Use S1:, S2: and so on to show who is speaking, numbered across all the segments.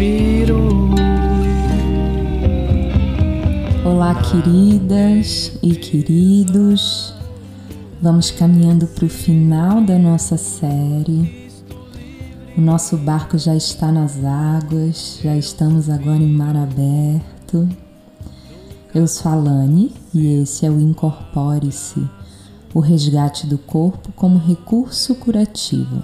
S1: respiro.
S2: Olá, queridas e queridos. Vamos caminhando para o final da nossa série. O nosso barco já está nas águas, já estamos agora em mar aberto. Eu sou a Lani e esse é o Incorpore-se, o resgate do corpo como recurso curativo.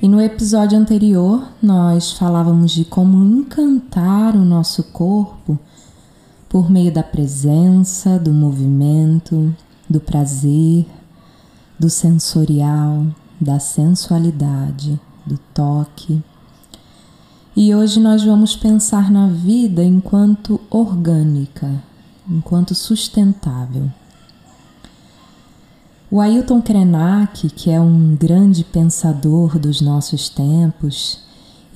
S2: E no episódio anterior nós falávamos de como encantar o nosso corpo por meio da presença, do movimento, do prazer, do sensorial, da sensualidade, do toque e hoje nós vamos pensar na vida enquanto orgânica, enquanto sustentável. O Ailton Krenak, que é um grande pensador dos nossos tempos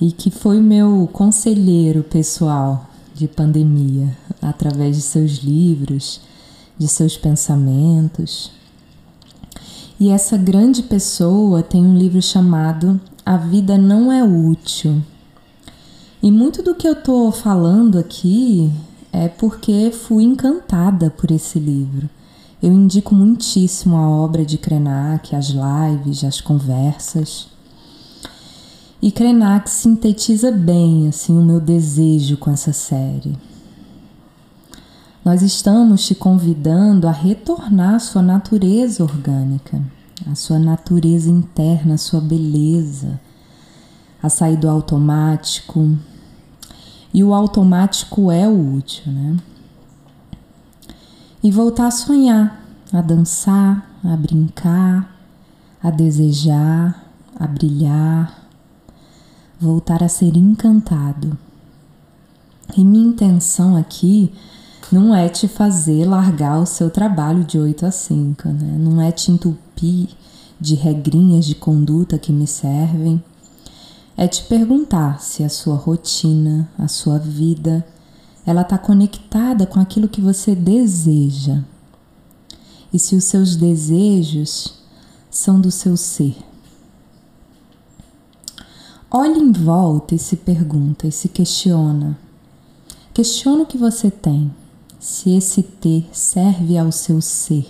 S2: e que foi meu conselheiro pessoal de pandemia, através de seus livros, de seus pensamentos. E essa grande pessoa tem um livro chamado A Vida Não É Útil e muito do que eu tô falando aqui é porque fui encantada por esse livro. Eu indico muitíssimo a obra de Krenak, as lives, as conversas. E Krenak sintetiza bem assim o meu desejo com essa série. Nós estamos te convidando a retornar à sua natureza orgânica, à sua natureza interna, à sua beleza, a sair do automático, e o automático é o útil, né? E voltar a sonhar, a dançar, a brincar, a desejar, a brilhar, voltar a ser encantado. E minha intenção aqui não é te fazer largar o seu trabalho de 8 a 5, né? Não é te entupir de regrinhas de conduta que me servem é te perguntar se a sua rotina, a sua vida, ela está conectada com aquilo que você deseja e se os seus desejos são do seu ser. Olhe em volta e se pergunta e se questiona. Questiona o que você tem, se esse ter serve ao seu ser.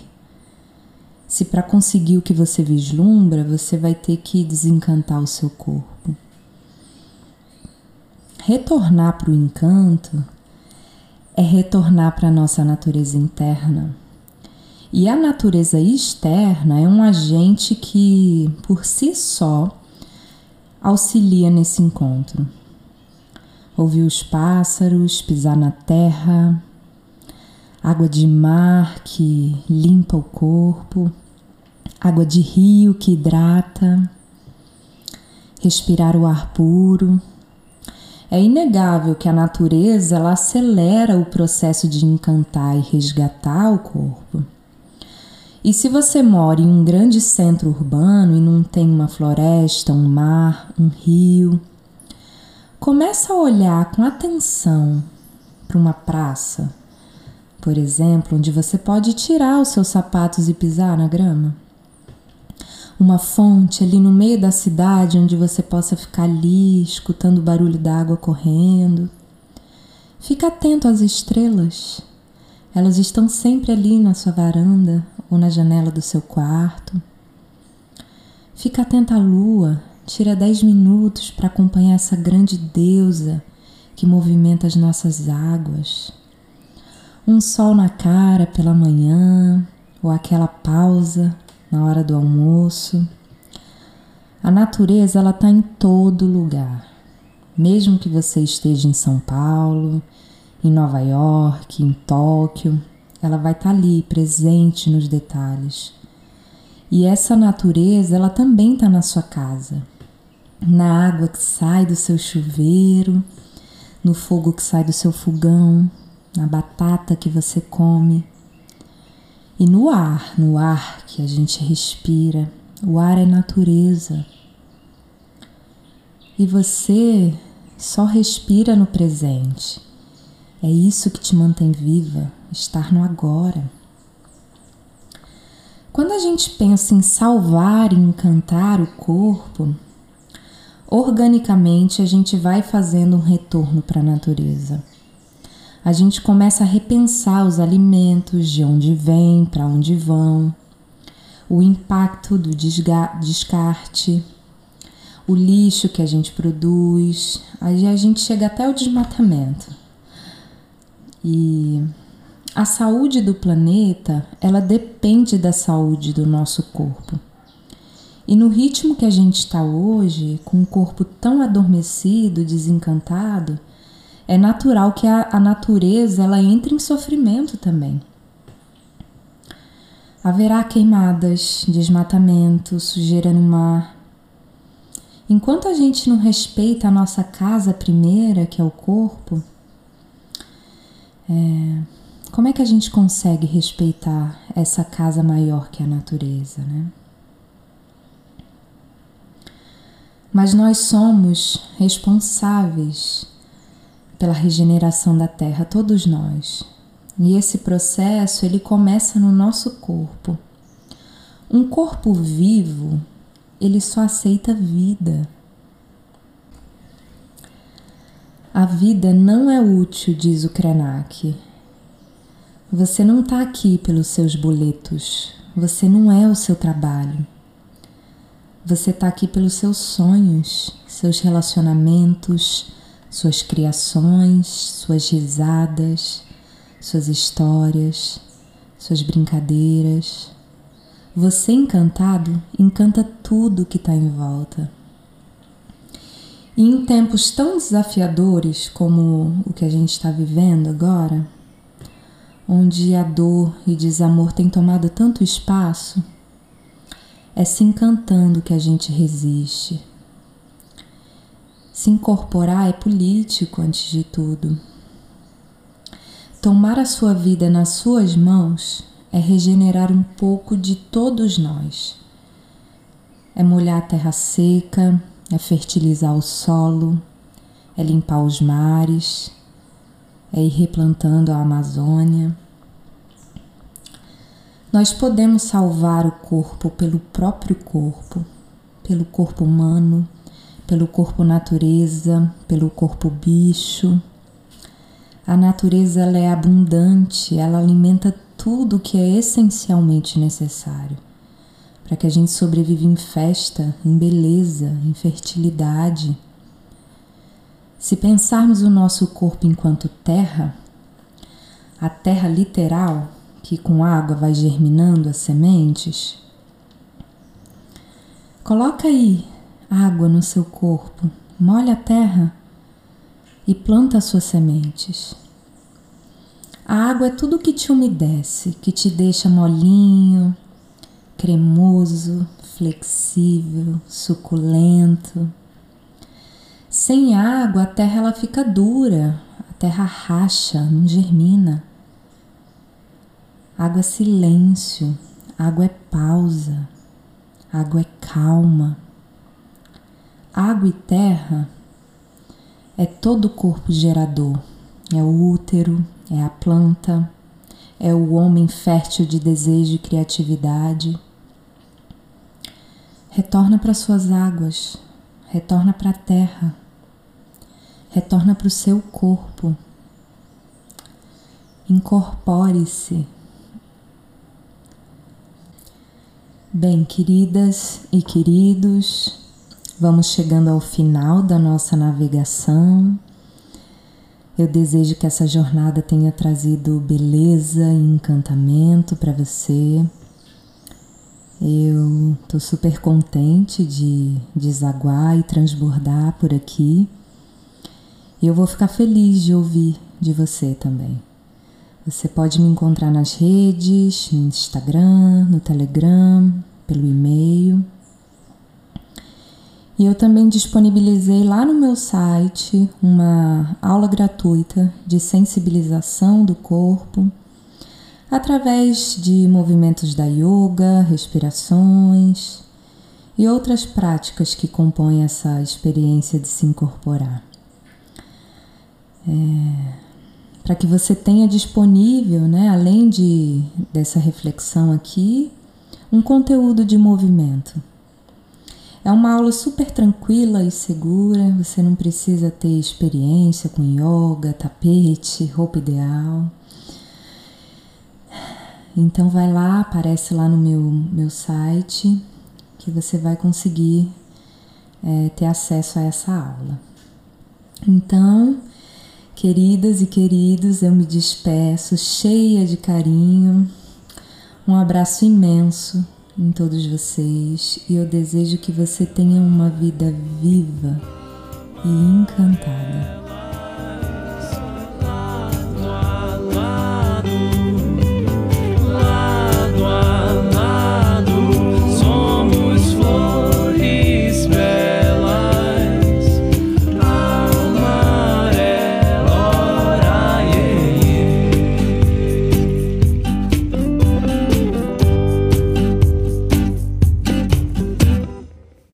S2: Se para conseguir o que você vislumbra, você vai ter que desencantar o seu corpo retornar para o encanto é retornar para a nossa natureza interna. E a natureza externa é um agente que, por si só, auxilia nesse encontro. Ouvir os pássaros, pisar na terra, água de mar que limpa o corpo, água de rio que hidrata, respirar o ar puro é inegável que a natureza ela acelera o processo de encantar e resgatar o corpo. E se você mora em um grande centro urbano e não tem uma floresta, um mar, um rio, começa a olhar com atenção para uma praça, por exemplo, onde você pode tirar os seus sapatos e pisar na grama uma fonte ali no meio da cidade onde você possa ficar ali escutando o barulho da água correndo. Fica atento às estrelas. Elas estão sempre ali na sua varanda ou na janela do seu quarto. Fica atento à lua. Tira dez minutos para acompanhar essa grande deusa que movimenta as nossas águas. Um sol na cara pela manhã, ou aquela pausa na hora do almoço. A natureza ela está em todo lugar. Mesmo que você esteja em São Paulo, em Nova York, em Tóquio, ela vai estar tá ali presente nos detalhes. E essa natureza ela também está na sua casa, na água que sai do seu chuveiro, no fogo que sai do seu fogão, na batata que você come, e no ar, no ar que a gente respira, o ar é natureza. E você só respira no presente. É isso que te mantém viva, estar no agora. Quando a gente pensa em salvar e encantar o corpo, organicamente a gente vai fazendo um retorno para a natureza. A gente começa a repensar os alimentos, de onde vêm, para onde vão, o impacto do descarte, o lixo que a gente produz, aí a gente chega até o desmatamento. E a saúde do planeta, ela depende da saúde do nosso corpo. E no ritmo que a gente está hoje, com o corpo tão adormecido, desencantado, é natural que a, a natureza ela entre em sofrimento também. Haverá queimadas, desmatamento, sujeira no mar. Enquanto a gente não respeita a nossa casa primeira, que é o corpo, é, como é que a gente consegue respeitar essa casa maior que a natureza, né? Mas nós somos responsáveis pela regeneração da terra, todos nós. E esse processo ele começa no nosso corpo. Um corpo vivo, ele só aceita vida. A vida não é útil, diz o Krenak. Você não está aqui pelos seus boletos. Você não é o seu trabalho. Você está aqui pelos seus sonhos, seus relacionamentos, suas criações, suas risadas, suas histórias, suas brincadeiras. Você encantado encanta tudo que está em volta. E em tempos tão desafiadores como o que a gente está vivendo agora, onde a dor e desamor têm tomado tanto espaço, é se encantando que a gente resiste. Se incorporar é político antes de tudo. Tomar a sua vida nas suas mãos é regenerar um pouco de todos nós. É molhar a terra seca, é fertilizar o solo, é limpar os mares, é ir replantando a Amazônia. Nós podemos salvar o corpo pelo próprio corpo, pelo corpo humano, pelo corpo natureza, pelo corpo bicho a natureza ela é abundante, ela alimenta tudo que é essencialmente necessário para que a gente sobreviva em festa, em beleza, em fertilidade. Se pensarmos o nosso corpo enquanto terra, a terra literal, que com água vai germinando as sementes, coloca aí água no seu corpo, molha a terra e planta as suas sementes. A água é tudo que te umedece, que te deixa molinho, cremoso, flexível, suculento. Sem água, a terra ela fica dura, a terra racha, não germina. Água é silêncio, água é pausa, água é calma. Água e terra é todo o corpo gerador, é o útero, é a planta, é o homem fértil de desejo e criatividade. Retorna para suas águas, retorna para a terra, retorna para o seu corpo. Incorpore-se. Bem, queridas e queridos, Vamos chegando ao final da nossa navegação. Eu desejo que essa jornada tenha trazido beleza e encantamento para você. Eu estou super contente de desaguar e transbordar por aqui. E eu vou ficar feliz de ouvir de você também. Você pode me encontrar nas redes, no Instagram, no Telegram, pelo e-mail. E eu também disponibilizei lá no meu site uma aula gratuita de sensibilização do corpo através de movimentos da yoga, respirações e outras práticas que compõem essa experiência de se incorporar. É, Para que você tenha disponível, né, além de, dessa reflexão aqui, um conteúdo de movimento. É uma aula super tranquila e segura, você não precisa ter experiência com yoga, tapete, roupa ideal. Então vai lá, aparece lá no meu, meu site que você vai conseguir é, ter acesso a essa aula. Então, queridas e queridos, eu me despeço cheia de carinho, um abraço imenso em todos vocês e eu desejo que você tenha uma vida viva e encantada.